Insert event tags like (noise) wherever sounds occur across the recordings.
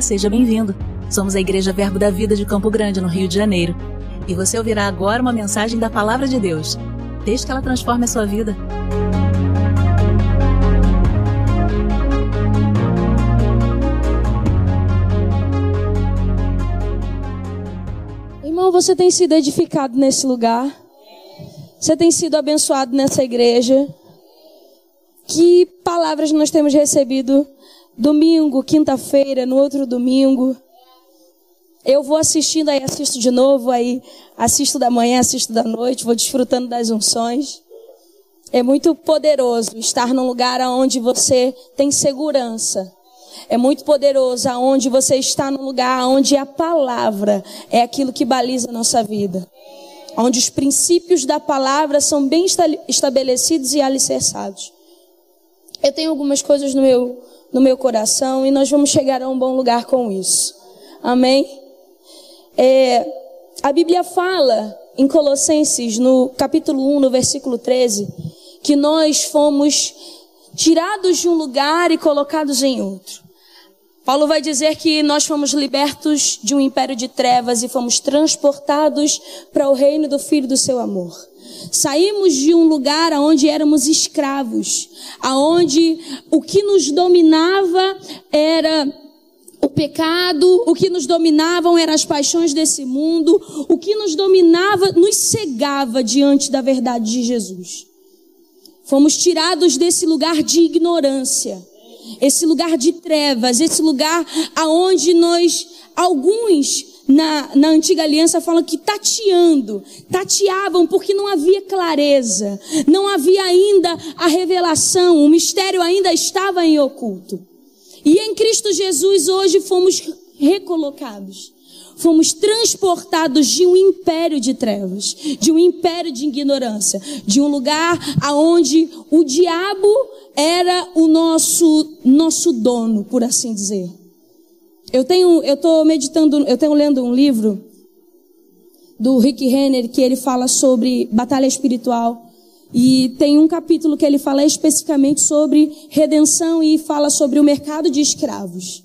Seja bem-vindo. Somos a Igreja Verbo da Vida de Campo Grande, no Rio de Janeiro. E você ouvirá agora uma mensagem da Palavra de Deus. Desde que ela transforme a sua vida. Irmão, você tem sido edificado nesse lugar? Você tem sido abençoado nessa igreja? Que palavras nós temos recebido domingo, quinta-feira, no outro domingo. Eu vou assistindo, aí assisto de novo, aí assisto da manhã, assisto da noite, vou desfrutando das unções. É muito poderoso estar num lugar onde você tem segurança. É muito poderoso aonde você está num lugar onde a palavra é aquilo que baliza a nossa vida. Onde os princípios da palavra são bem estabelecidos e alicerçados. Eu tenho algumas coisas no meu no meu coração e nós vamos chegar a um bom lugar com isso. Amém? É, a Bíblia fala em Colossenses, no capítulo 1, no versículo 13, que nós fomos tirados de um lugar e colocados em outro. Paulo vai dizer que nós fomos libertos de um império de trevas e fomos transportados para o reino do Filho do seu amor. Saímos de um lugar onde éramos escravos, aonde o que nos dominava era o pecado, o que nos dominavam eram as paixões desse mundo, o que nos dominava nos cegava diante da verdade de Jesus. Fomos tirados desse lugar de ignorância, esse lugar de trevas, esse lugar aonde nós alguns na, na antiga aliança falam que tateando, tateavam porque não havia clareza, não havia ainda a revelação, o mistério ainda estava em oculto. E em Cristo Jesus hoje fomos recolocados. Fomos transportados de um império de trevas, de um império de ignorância, de um lugar aonde o diabo era o nosso nosso dono, por assim dizer. Eu tenho, eu estou meditando, eu tenho lendo um livro do Rick Renner que ele fala sobre batalha espiritual e tem um capítulo que ele fala especificamente sobre redenção e fala sobre o mercado de escravos,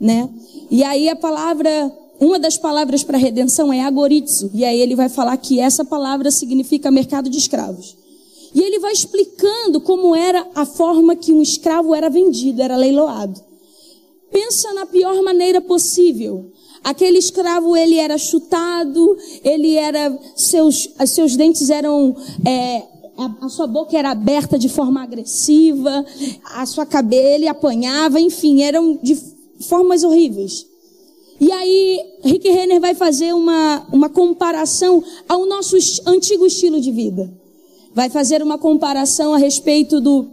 né? E aí a palavra, uma das palavras para redenção é agorizo, e aí ele vai falar que essa palavra significa mercado de escravos. E ele vai explicando como era a forma que um escravo era vendido, era leiloado. Pensa na pior maneira possível. Aquele escravo, ele era chutado, ele era, seus, seus dentes eram, é, a, a, sua boca era aberta de forma agressiva, a sua cabeça, ele apanhava, enfim, eram de formas horríveis. E aí, Rick Renner vai fazer uma, uma comparação ao nosso antigo estilo de vida. Vai fazer uma comparação a respeito do,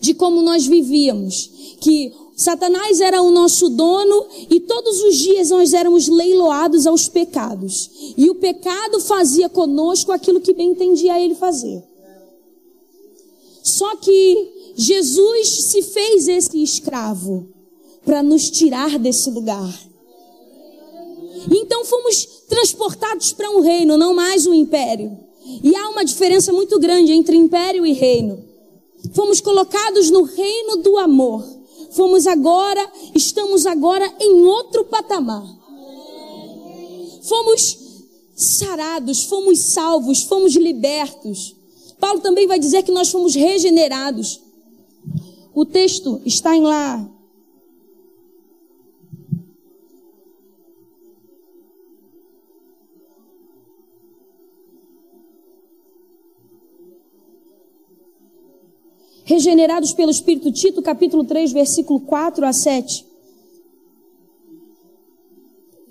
de como nós vivíamos. Que Satanás era o nosso dono e todos os dias nós éramos leiloados aos pecados. E o pecado fazia conosco aquilo que bem entendia ele fazer. Só que Jesus se fez esse escravo para nos tirar desse lugar. Então fomos transportados para um reino, não mais um império. E há uma diferença muito grande entre império e reino. Fomos colocados no reino do amor fomos agora, estamos agora em outro patamar. Fomos sarados, fomos salvos, fomos libertos. Paulo também vai dizer que nós fomos regenerados. O texto está em lá, regenerados pelo Espírito Tito, capítulo 3, versículo 4 a 7.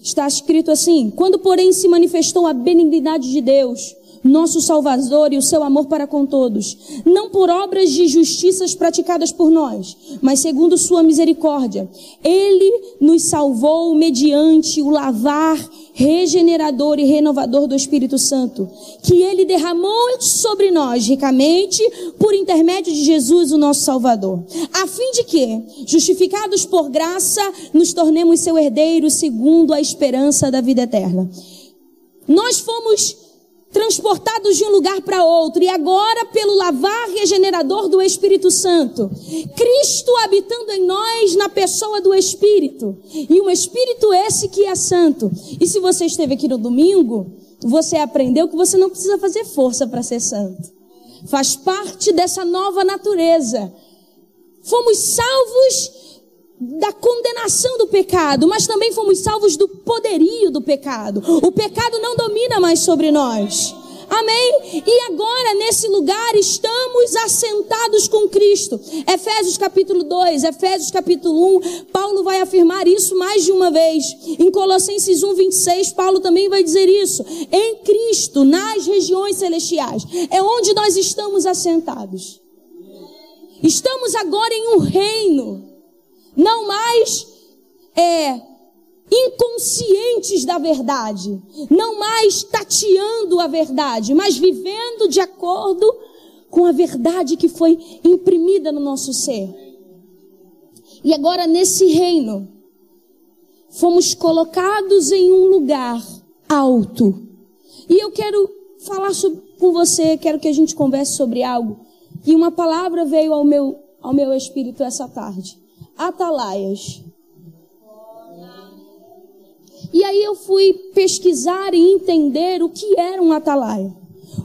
Está escrito assim: Quando, porém, se manifestou a benignidade de Deus, nosso Salvador e o seu amor para com todos, não por obras de justiças praticadas por nós, mas segundo sua misericórdia. Ele nos salvou mediante o lavar regenerador e renovador do Espírito Santo, que ele derramou sobre nós ricamente por intermédio de Jesus, o nosso Salvador, a fim de que, justificados por graça, nos tornemos seu herdeiro segundo a esperança da vida eterna. Nós fomos transportados de um lugar para outro, e agora pelo lavar regenerador do Espírito Santo, Cristo habitando em nós na pessoa do Espírito, e um Espírito esse que é santo. E se você esteve aqui no domingo, você aprendeu que você não precisa fazer força para ser santo. Faz parte dessa nova natureza. Fomos salvos da condenação do pecado, mas também fomos salvos do poderio do pecado. O pecado não domina mais sobre nós. Amém? E agora, nesse lugar, estamos assentados com Cristo. Efésios capítulo 2, Efésios capítulo 1, Paulo vai afirmar isso mais de uma vez. Em Colossenses 1, 26, Paulo também vai dizer isso. Em Cristo, nas regiões celestiais, é onde nós estamos assentados. Estamos agora em um reino não mais é, inconscientes da verdade, não mais tateando a verdade, mas vivendo de acordo com a verdade que foi imprimida no nosso ser. E agora nesse reino, fomos colocados em um lugar alto. E eu quero falar sobre, com você, quero que a gente converse sobre algo. E uma palavra veio ao meu, ao meu espírito essa tarde atalaias. E aí eu fui pesquisar e entender o que era um atalaia.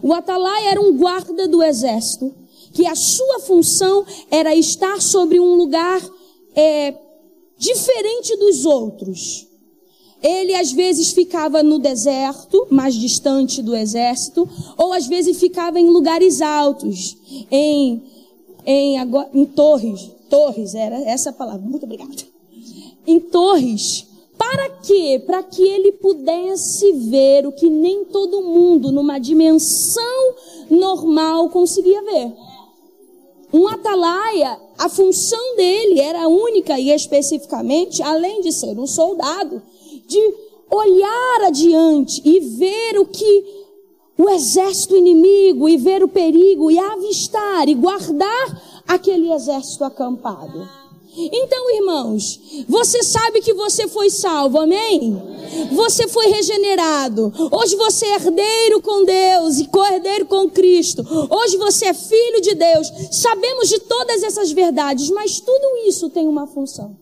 O atalaia era um guarda do exército, que a sua função era estar sobre um lugar é, diferente dos outros. Ele às vezes ficava no deserto, mais distante do exército, ou às vezes ficava em lugares altos, em, em, em torres, Torres, era essa a palavra. Muito obrigada. Em torres. Para quê? Para que ele pudesse ver o que nem todo mundo, numa dimensão normal, conseguia ver. Um atalaia, a função dele era única e especificamente, além de ser um soldado, de olhar adiante e ver o que o exército inimigo e ver o perigo e avistar e guardar aquele exército acampado. Então, irmãos, você sabe que você foi salvo, amém? Você foi regenerado. Hoje você é herdeiro com Deus e co-herdeiro com Cristo. Hoje você é filho de Deus. Sabemos de todas essas verdades, mas tudo isso tem uma função.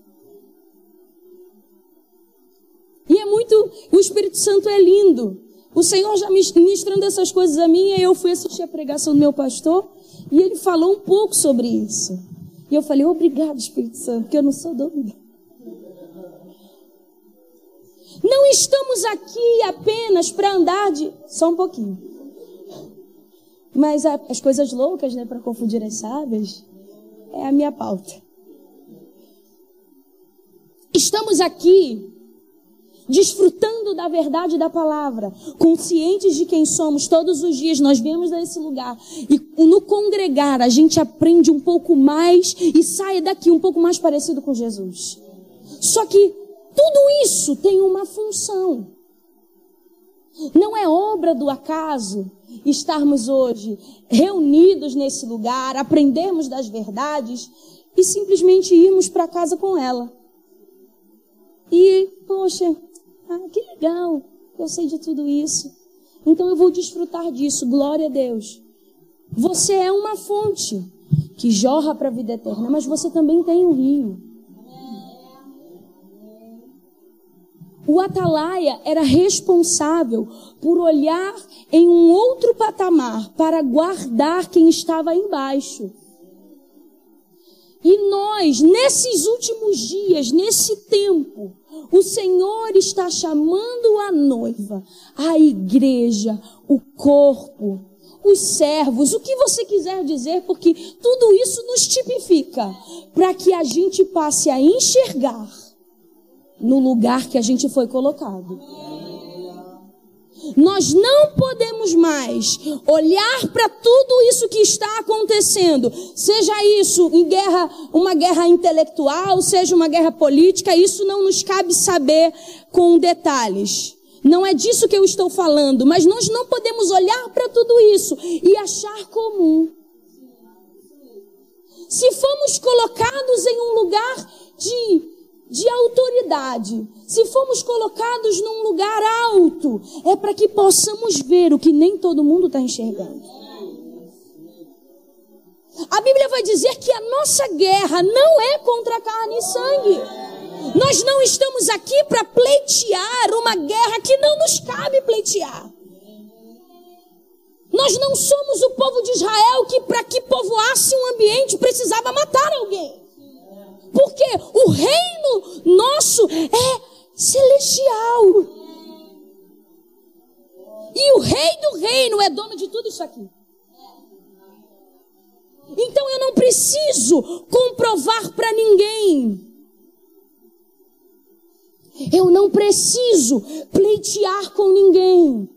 E é muito, o Espírito Santo é lindo. O Senhor já ministrando essas coisas a mim, e eu fui assistir a pregação do meu pastor. E ele falou um pouco sobre isso. E eu falei, obrigado, Espírito Santo, porque eu não sou doida. Não estamos aqui apenas para andar de. Só um pouquinho. Mas as coisas loucas, né, para confundir as sábias, é a minha pauta. Estamos aqui desfrutando da verdade da palavra, conscientes de quem somos todos os dias, nós vemos nesse lugar e no congregar a gente aprende um pouco mais e sai daqui um pouco mais parecido com Jesus. Só que tudo isso tem uma função. Não é obra do acaso estarmos hoje reunidos nesse lugar, aprendermos das verdades e simplesmente irmos para casa com ela. E, poxa, ah, que legal, eu sei de tudo isso. Então eu vou desfrutar disso, glória a Deus. Você é uma fonte que jorra para a vida eterna, mas você também tem um rio. O atalaia era responsável por olhar em um outro patamar para guardar quem estava embaixo. E nós, nesses últimos dias, nesse tempo, o Senhor está chamando a noiva, a igreja, o corpo, os servos, o que você quiser dizer, porque tudo isso nos tipifica, para que a gente passe a enxergar no lugar que a gente foi colocado. Nós não podemos mais olhar para tudo isso que está acontecendo, seja isso em guerra, uma guerra intelectual, seja uma guerra política, isso não nos cabe saber com detalhes. Não é disso que eu estou falando, mas nós não podemos olhar para tudo isso e achar comum. Se fomos colocados em um lugar de de autoridade, se formos colocados num lugar alto, é para que possamos ver o que nem todo mundo está enxergando. A Bíblia vai dizer que a nossa guerra não é contra carne e sangue. Nós não estamos aqui para pleitear uma guerra que não nos cabe pleitear. Nós não somos o povo de Israel que, para que povoasse um ambiente, precisava matar alguém. Porque o reino nosso é celestial. E o rei do reino é dono de tudo isso aqui. Então eu não preciso comprovar para ninguém. Eu não preciso pleitear com ninguém.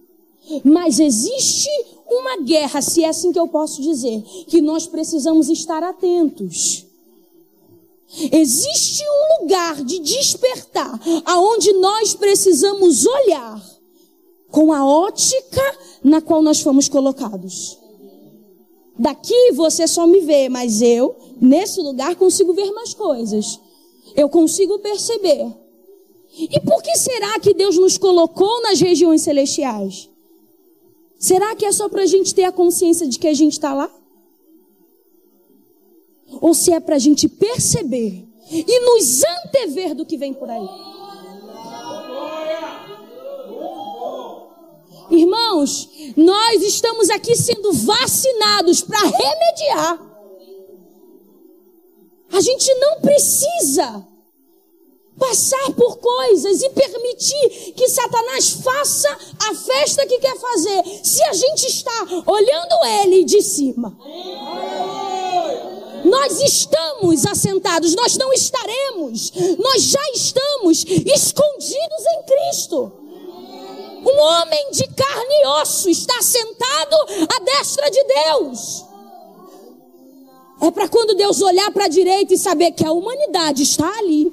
Mas existe uma guerra, se é assim que eu posso dizer, que nós precisamos estar atentos. Existe um lugar de despertar aonde nós precisamos olhar com a ótica na qual nós fomos colocados. Daqui você só me vê, mas eu, nesse lugar, consigo ver mais coisas. Eu consigo perceber. E por que será que Deus nos colocou nas regiões celestiais? Será que é só para a gente ter a consciência de que a gente está lá? Ou se é para a gente perceber e nos antever do que vem por aí? Irmãos, nós estamos aqui sendo vacinados para remediar. A gente não precisa passar por coisas e permitir que Satanás faça a festa que quer fazer, se a gente está olhando ele de cima. Nós estamos assentados, nós não estaremos, nós já estamos escondidos em Cristo. Um homem de carne e osso está sentado à destra de Deus. É para quando Deus olhar para a direita e saber que a humanidade está ali.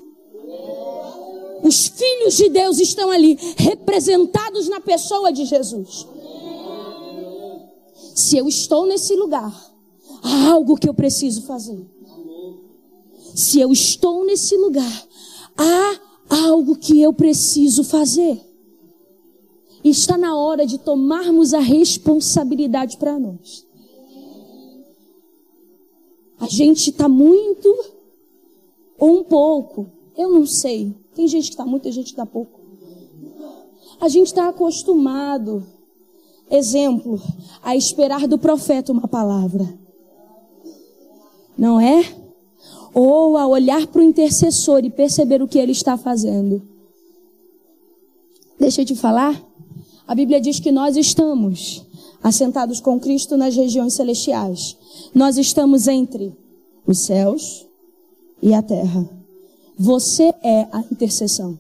Os filhos de Deus estão ali, representados na pessoa de Jesus. Se eu estou nesse lugar, há algo que eu preciso fazer. Se eu estou nesse lugar, há algo que eu preciso fazer. Está na hora de tomarmos a responsabilidade para nós. A gente está muito ou um pouco, eu não sei. Tem gente que está muito, tem gente que está pouco. A gente está acostumado, exemplo, a esperar do profeta uma palavra. Não é? Ou a olhar para o intercessor e perceber o que ele está fazendo. Deixa eu te falar. A Bíblia diz que nós estamos assentados com Cristo nas regiões celestiais. Nós estamos entre os céus e a terra. Você é a intercessão.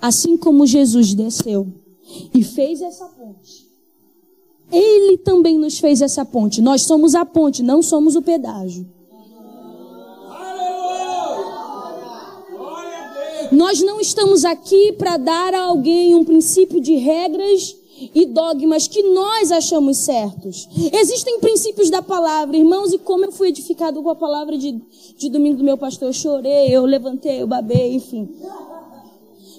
Assim como Jesus desceu e fez essa ponte, Ele também nos fez essa ponte. Nós somos a ponte, não somos o pedágio. Nós não estamos aqui para dar a alguém um princípio de regras e dogmas que nós achamos certos. Existem princípios da palavra, irmãos, e como eu fui edificado com a palavra de, de domingo do meu pastor, eu chorei, eu levantei, eu babei, enfim.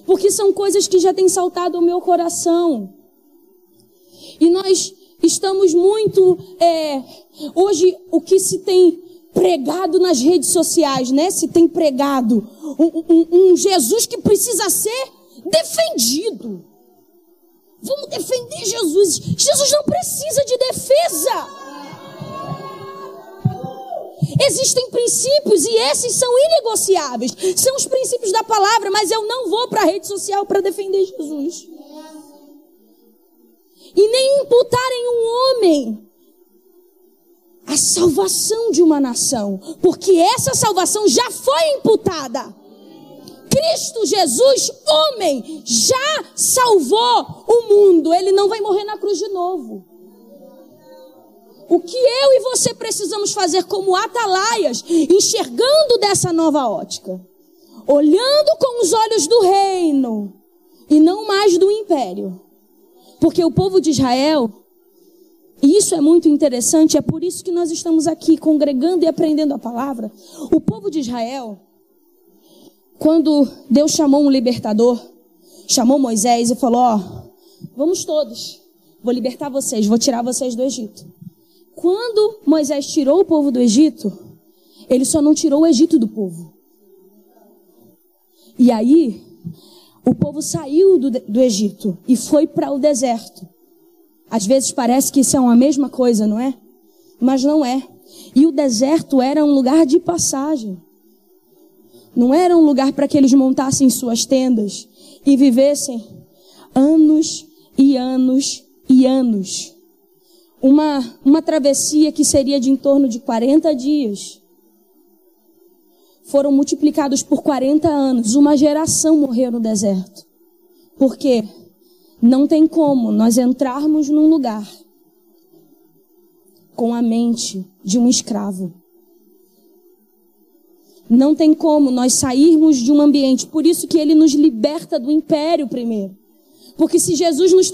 Porque são coisas que já têm saltado ao meu coração. E nós estamos muito. É, hoje, o que se tem pregado nas redes sociais, né? Se tem pregado um, um, um Jesus que precisa ser defendido. Vamos defender Jesus. Jesus não precisa de defesa. Existem princípios e esses são inegociáveis. São os princípios da palavra, mas eu não vou para a rede social para defender Jesus. E nem imputar em um homem a salvação de uma nação, porque essa salvação já foi imputada. Cristo Jesus, homem, já salvou o mundo. Ele não vai morrer na cruz de novo. O que eu e você precisamos fazer como atalaias, enxergando dessa nova ótica, olhando com os olhos do reino e não mais do império. Porque o povo de Israel, e isso é muito interessante, é por isso que nós estamos aqui congregando e aprendendo a palavra. O povo de Israel, quando Deus chamou um libertador, chamou Moisés e falou: Ó, vamos todos, vou libertar vocês, vou tirar vocês do Egito. Quando Moisés tirou o povo do Egito, ele só não tirou o Egito do povo. E aí, o povo saiu do, do Egito e foi para o deserto. Às vezes parece que é uma mesma coisa, não é? Mas não é. E o deserto era um lugar de passagem. Não era um lugar para que eles montassem suas tendas e vivessem anos e anos e anos. Uma, uma travessia que seria de em torno de 40 dias. Foram multiplicados por 40 anos. Uma geração morreu no deserto. Por quê? Não tem como nós entrarmos num lugar com a mente de um escravo. Não tem como nós sairmos de um ambiente. Por isso que ele nos liberta do império primeiro. Porque se Jesus nos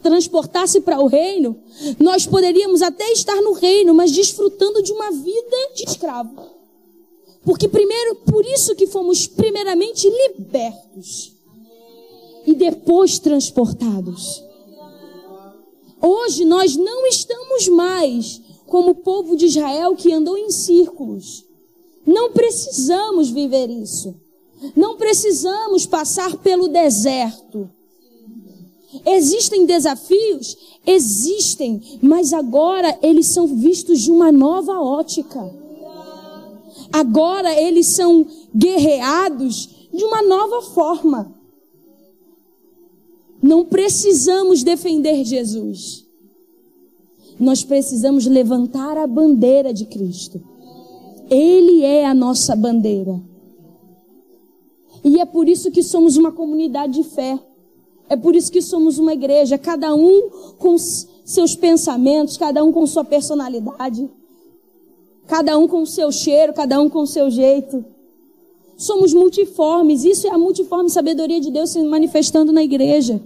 transportasse para o reino, nós poderíamos até estar no reino, mas desfrutando de uma vida de escravo. Porque primeiro, por isso que fomos primeiramente libertos e depois transportados. Hoje nós não estamos mais como o povo de Israel que andou em círculos não precisamos viver isso. Não precisamos passar pelo deserto. Existem desafios? Existem, mas agora eles são vistos de uma nova ótica. Agora eles são guerreados de uma nova forma. Não precisamos defender Jesus. Nós precisamos levantar a bandeira de Cristo. Ele é a nossa bandeira. E é por isso que somos uma comunidade de fé. É por isso que somos uma igreja, cada um com seus pensamentos, cada um com sua personalidade, cada um com seu cheiro, cada um com seu jeito. Somos multiformes, isso é a multiforme sabedoria de Deus se manifestando na igreja.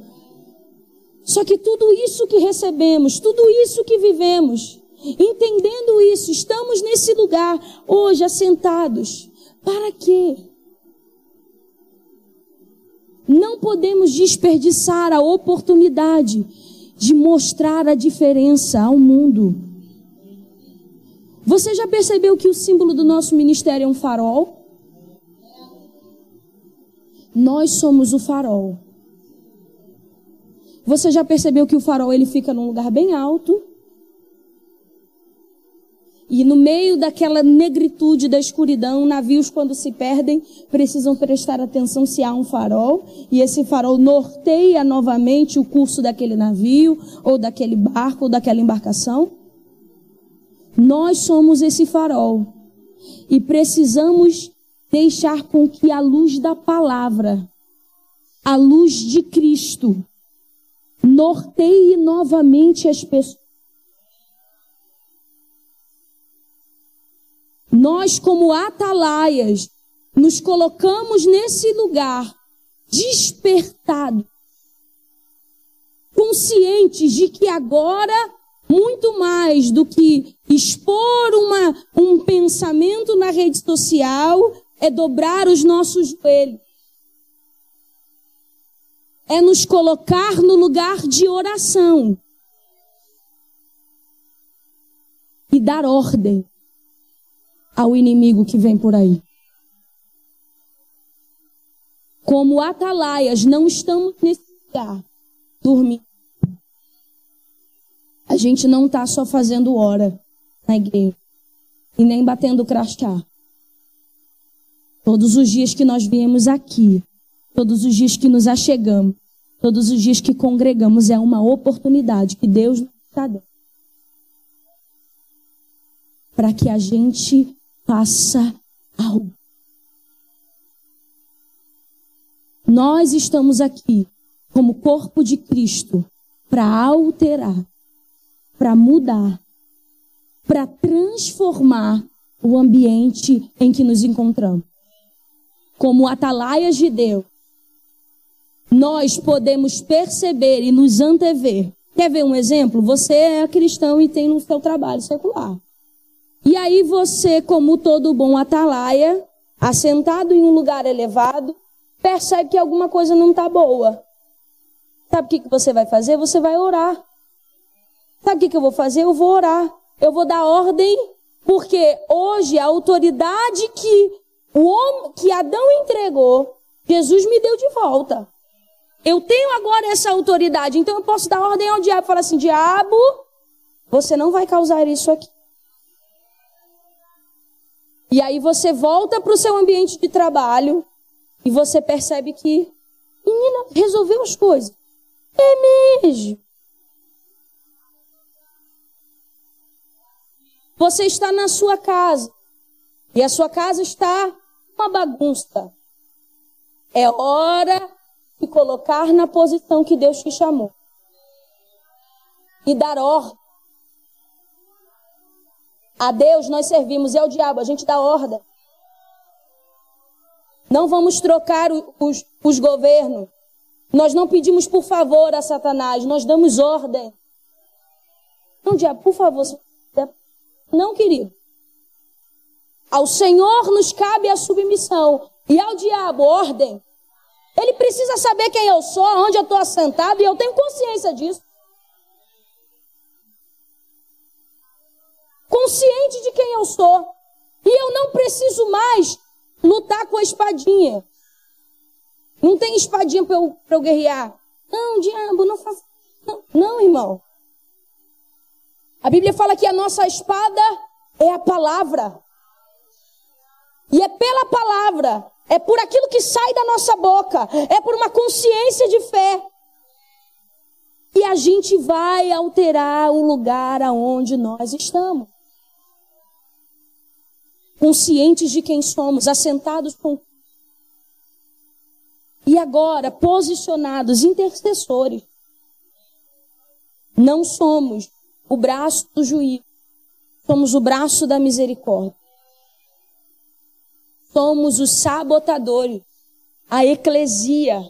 Só que tudo isso que recebemos, tudo isso que vivemos, Entendendo isso, estamos nesse lugar hoje assentados. Para quê? Não podemos desperdiçar a oportunidade de mostrar a diferença ao mundo. Você já percebeu que o símbolo do nosso ministério é um farol? Nós somos o farol. Você já percebeu que o farol ele fica num lugar bem alto? E no meio daquela negritude da escuridão, navios quando se perdem precisam prestar atenção se há um farol e esse farol norteia novamente o curso daquele navio ou daquele barco ou daquela embarcação. Nós somos esse farol e precisamos deixar com que a luz da palavra, a luz de Cristo, norteie novamente as pessoas. Nós, como atalaias, nos colocamos nesse lugar despertado, conscientes de que agora, muito mais do que expor uma, um pensamento na rede social, é dobrar os nossos joelhos. É nos colocar no lugar de oração. E dar ordem ao inimigo que vem por aí. Como atalaias, não estamos nesse lugar dormindo. A gente não está só fazendo hora na igreja e nem batendo crachá. Todos os dias que nós viemos aqui, todos os dias que nos achegamos, todos os dias que congregamos, é uma oportunidade que Deus nos está dando para que a gente faça algo. Nós estamos aqui como corpo de Cristo para alterar, para mudar, para transformar o ambiente em que nos encontramos. Como atalaias de Deus, nós podemos perceber e nos antever. Quer ver um exemplo? Você é cristão e tem no seu trabalho secular. E aí você, como todo bom atalaia, assentado em um lugar elevado, percebe que alguma coisa não está boa. Sabe o que, que você vai fazer? Você vai orar. Sabe o que, que eu vou fazer? Eu vou orar. Eu vou dar ordem, porque hoje a autoridade que o homem, que Adão entregou, Jesus me deu de volta. Eu tenho agora essa autoridade, então eu posso dar ordem ao diabo falar assim: diabo, você não vai causar isso aqui. E aí você volta para o seu ambiente de trabalho e você percebe que, menina, resolveu as coisas. É mesmo. Você está na sua casa e a sua casa está uma bagunça. É hora de colocar na posição que Deus te chamou e dar ordem. A Deus nós servimos e ao diabo a gente dá ordem. Não vamos trocar os, os governos. Nós não pedimos por favor a Satanás, nós damos ordem. Não, diabo, por favor. Não, querido. Ao Senhor nos cabe a submissão. E ao diabo, ordem. Ele precisa saber quem eu sou, onde eu estou assentado, e eu tenho consciência disso. Consciente de quem eu sou. E eu não preciso mais lutar com a espadinha. Não tem espadinha para eu, eu guerrear. Não, diabo, não faça. Não, não, irmão. A Bíblia fala que a nossa espada é a palavra. E é pela palavra, é por aquilo que sai da nossa boca, é por uma consciência de fé. E a gente vai alterar o lugar aonde nós estamos. Conscientes de quem somos, assentados com. E agora, posicionados, intercessores. Não somos o braço do juízo, somos o braço da misericórdia somos os sabotadores, a eclesia,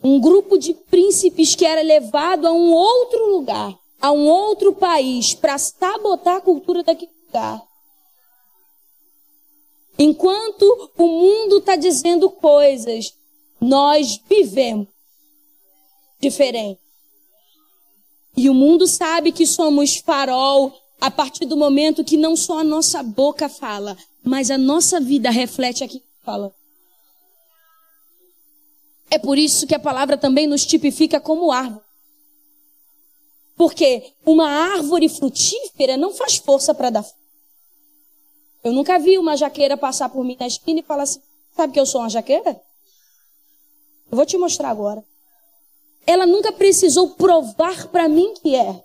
um grupo de príncipes que era levado a um outro lugar, a um outro país, para sabotar a cultura daquele lugar. Enquanto o mundo está dizendo coisas, nós vivemos diferente. E o mundo sabe que somos farol a partir do momento que não só a nossa boca fala, mas a nossa vida reflete aquilo que fala. É por isso que a palavra também nos tipifica como árvore. Porque uma árvore frutífera não faz força para dar fruto. Eu nunca vi uma jaqueira passar por mim na esquina e falar assim: sabe que eu sou uma jaqueira? Eu vou te mostrar agora. Ela nunca precisou provar para mim que é.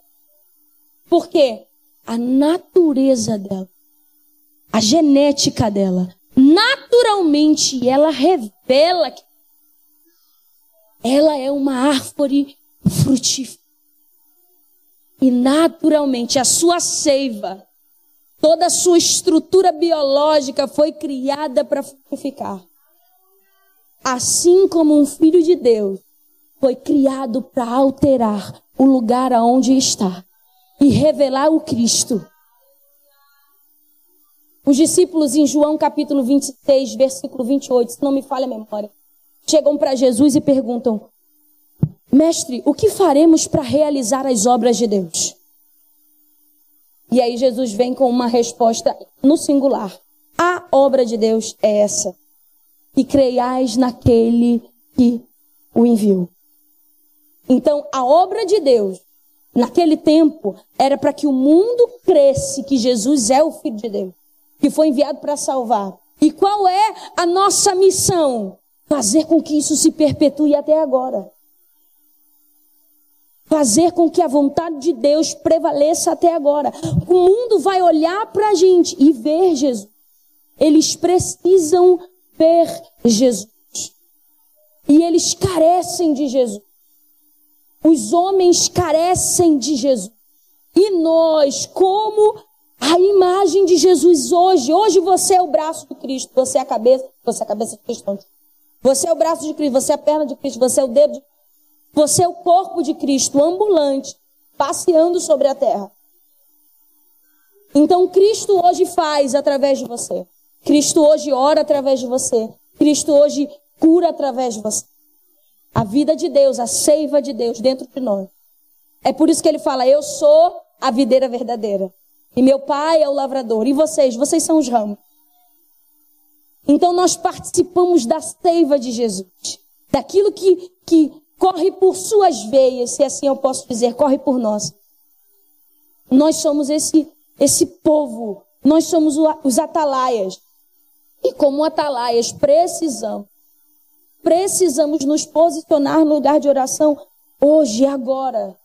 Porque a natureza dela a genética dela, naturalmente ela revela que ela é uma árvore frutífera. E naturalmente a sua seiva, toda a sua estrutura biológica foi criada para frutificar. Assim como um filho de Deus foi criado para alterar o lugar aonde está e revelar o Cristo os discípulos em João capítulo 26, versículo 28, se não me falha a memória, chegam para Jesus e perguntam: Mestre, o que faremos para realizar as obras de Deus? E aí Jesus vem com uma resposta no singular. A obra de Deus é essa. E creiais naquele que o enviou. Então, a obra de Deus, naquele tempo, era para que o mundo cresce que Jesus é o Filho de Deus que foi enviado para salvar. E qual é a nossa missão? Fazer com que isso se perpetue até agora. Fazer com que a vontade de Deus prevaleça até agora. O mundo vai olhar para a gente e ver Jesus. Eles precisam ver Jesus. E eles carecem de Jesus. Os homens carecem de Jesus. E nós, como a imagem de Jesus hoje. Hoje você é o braço de Cristo, você é a cabeça, você é a cabeça de Cristo. Você é o braço de Cristo, você é a perna de Cristo, você é o dedo de Você é o corpo de Cristo, ambulante, passeando sobre a terra. Então Cristo hoje faz através de você. Cristo hoje ora através de você. Cristo hoje cura através de você. A vida de Deus, a seiva de Deus dentro de nós. É por isso que ele fala: Eu sou a videira verdadeira. E meu pai é o lavrador. E vocês? Vocês são os ramos. Então nós participamos da seiva de Jesus. Daquilo que, que corre por suas veias, se assim eu posso dizer, corre por nós. Nós somos esse, esse povo. Nós somos os atalaias. E como atalaias, precisamos. Precisamos nos posicionar no lugar de oração hoje e agora.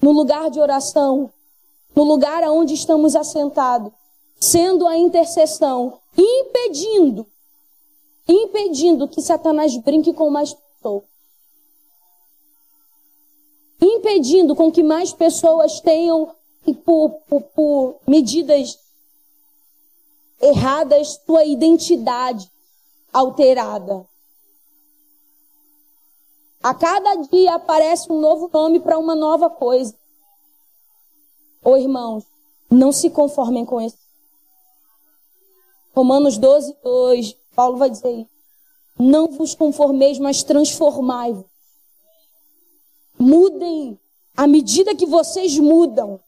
No lugar de oração, no lugar aonde estamos assentados, sendo a intercessão, impedindo, impedindo que Satanás brinque com mais pessoas. Impedindo com que mais pessoas tenham, por, por, por medidas erradas, sua identidade alterada. A cada dia aparece um novo nome para uma nova coisa. Ô irmãos, não se conformem com isso. Romanos 12, 2, Paulo vai dizer isso. Não vos conformeis, mas transformai-vos. Mudem. À medida que vocês mudam,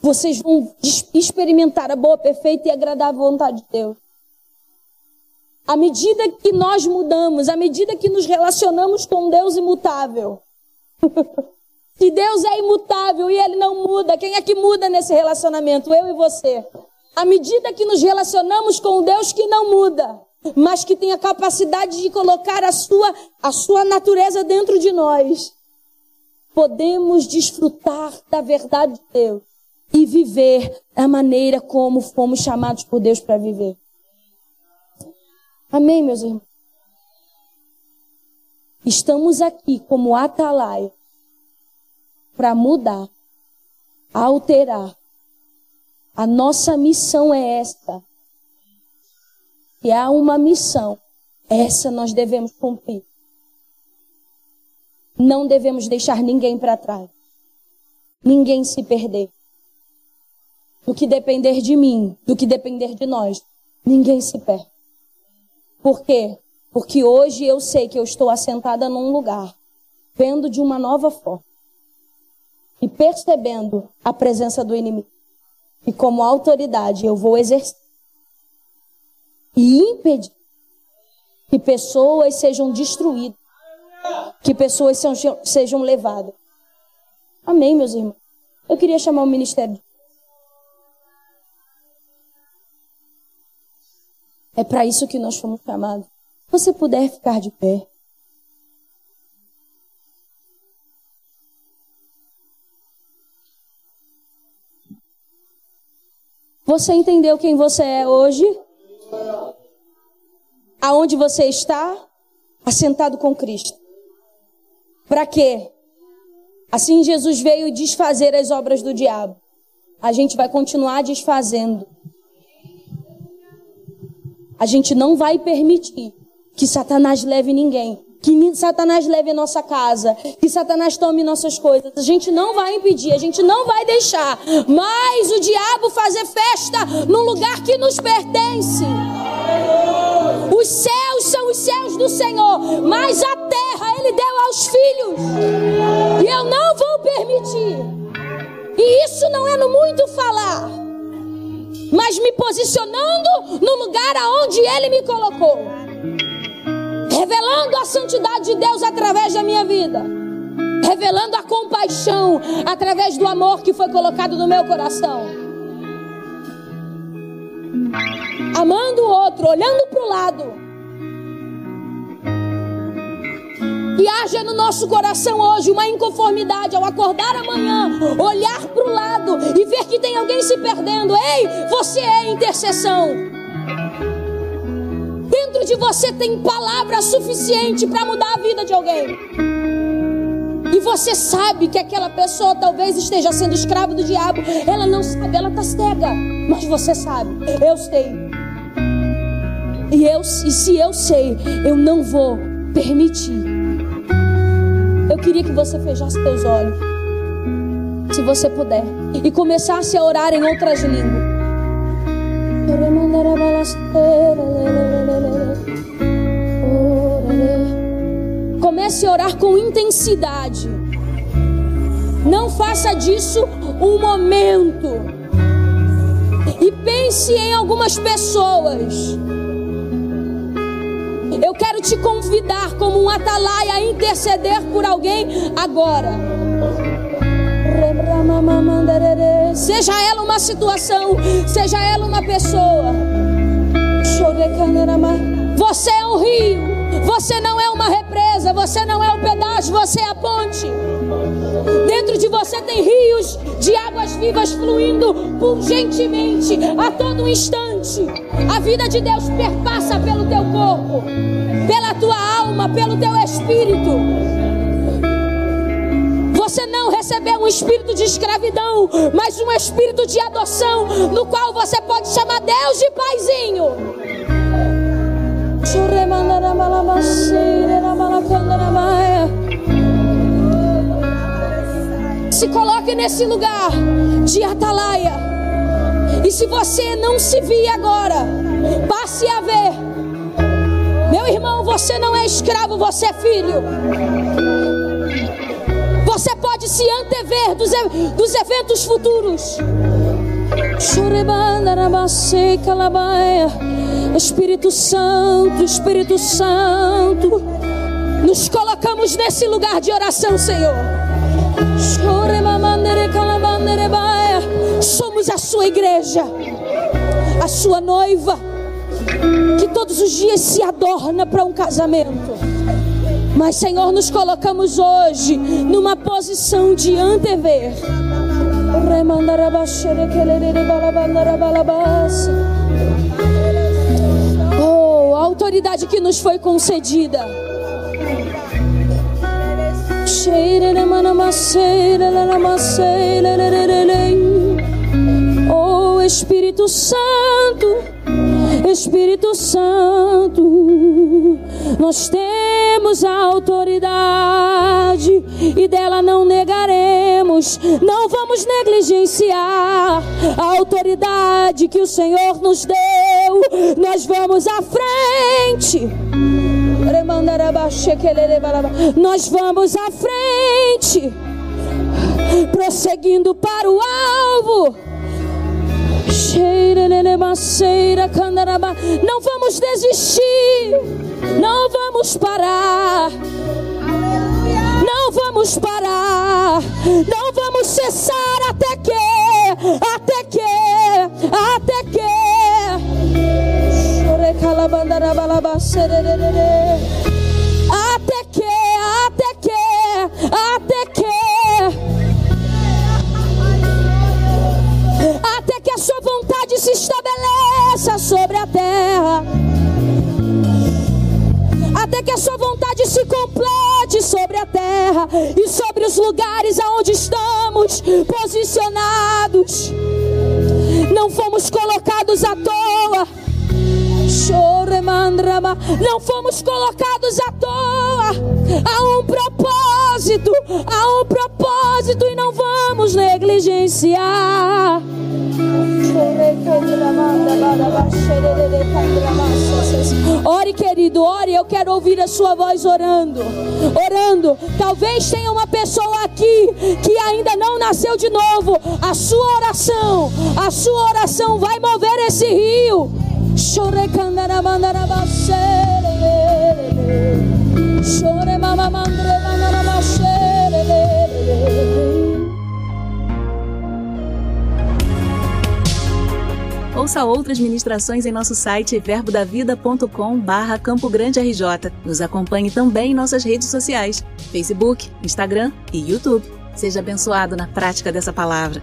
vocês vão experimentar a boa, perfeita e agradável vontade de Deus. À medida que nós mudamos, à medida que nos relacionamos com Deus imutável. (laughs) Se Deus é imutável e Ele não muda, quem é que muda nesse relacionamento? Eu e você. À medida que nos relacionamos com Deus que não muda, mas que tem a capacidade de colocar a sua, a sua natureza dentro de nós, podemos desfrutar da verdade de Deus e viver da maneira como fomos chamados por Deus para viver. Amém, meus irmãos? Estamos aqui como atalaia para mudar, alterar. A nossa missão é esta. E há uma missão. Essa nós devemos cumprir. Não devemos deixar ninguém para trás. Ninguém se perder. Do que depender de mim, do que depender de nós, ninguém se perde. Por quê? Porque hoje eu sei que eu estou assentada num lugar, vendo de uma nova forma e percebendo a presença do inimigo. E como autoridade eu vou exercer e impedir que pessoas sejam destruídas, que pessoas sejam, sejam levadas. Amém, meus irmãos. Eu queria chamar o ministério. É para isso que nós fomos chamados. Se você puder ficar de pé. Você entendeu quem você é hoje? Aonde você está? Assentado com Cristo. Para quê? Assim Jesus veio desfazer as obras do diabo. A gente vai continuar desfazendo. A gente não vai permitir que Satanás leve ninguém. Que Satanás leve a nossa casa, que Satanás tome nossas coisas. A gente não vai impedir, a gente não vai deixar. Mas o diabo fazer festa no lugar que nos pertence. Os céus são os céus do Senhor, mas a terra ele deu aos filhos. E eu não vou permitir. E isso não é no muito falar mas me posicionando no lugar aonde Ele me colocou, revelando a santidade de Deus através da minha vida, revelando a compaixão através do amor que foi colocado no meu coração, amando o outro, olhando para o lado Que haja no nosso coração hoje uma inconformidade ao acordar amanhã, olhar para o lado e ver que tem alguém se perdendo. Ei, você é intercessão. Dentro de você tem palavra suficiente para mudar a vida de alguém. E você sabe que aquela pessoa talvez esteja sendo escravo do diabo. Ela não sabe, ela está cega. Mas você sabe, eu sei. E, eu, e se eu sei, eu não vou permitir queria que você fechasse seus olhos, se você puder, e começasse a orar em outras línguas. Comece a orar com intensidade. Não faça disso um momento. E pense em algumas pessoas. Eu quero te convidar como um atalaia a interceder por alguém agora. Seja ela uma situação, seja ela uma pessoa. Você é um rio. Você não é uma represa, você não é um pedaço, você é a ponte. Dentro de você tem rios de águas vivas fluindo urgentemente a todo instante. A vida de Deus perpassa pelo teu corpo, pela tua alma, pelo teu espírito. Você não recebeu um espírito de escravidão, mas um espírito de adoção, no qual você pode chamar Deus de paizinho. Se coloque nesse lugar de atalaia. E se você não se vir agora, passe a ver. Meu irmão, você não é escravo, você é filho. Você pode se antever dos, dos eventos futuros. Espírito Santo, Espírito Santo, nos colocamos nesse lugar de oração, Senhor. Somos a sua igreja, a sua noiva, que todos os dias se adorna para um casamento. Mas, Senhor, nos colocamos hoje numa posição de antever. Oh, a autoridade que nos foi concedida. Espírito Santo, Espírito Santo, nós temos a autoridade e dela não negaremos, não vamos negligenciar a autoridade que o Senhor nos deu. Nós vamos à frente. Nós vamos à frente, prosseguindo para o alvo. Não vamos desistir, não vamos parar. Não vamos parar, não vamos cessar até que, até que, até que. Até que, até que, até que. Que a sua vontade se estabeleça sobre a terra. Até que a sua vontade se complete sobre a terra e sobre os lugares aonde estamos posicionados. Não fomos colocados à toa não fomos colocados à toa. Há um propósito, há um propósito e não vamos negligenciar. Ore, querido, ore. Eu quero ouvir a sua voz orando. Orando. Talvez tenha uma pessoa aqui que ainda não nasceu de novo. A sua oração, a sua oração vai mover esse rio. Chore candara mandara basere. Chore mama mandre mandara. Ouça outras ministrações em nosso site verbodavida.com barra Campo Grande RJ. Nos acompanhe também em nossas redes sociais, Facebook, Instagram e YouTube. Seja abençoado na prática dessa palavra.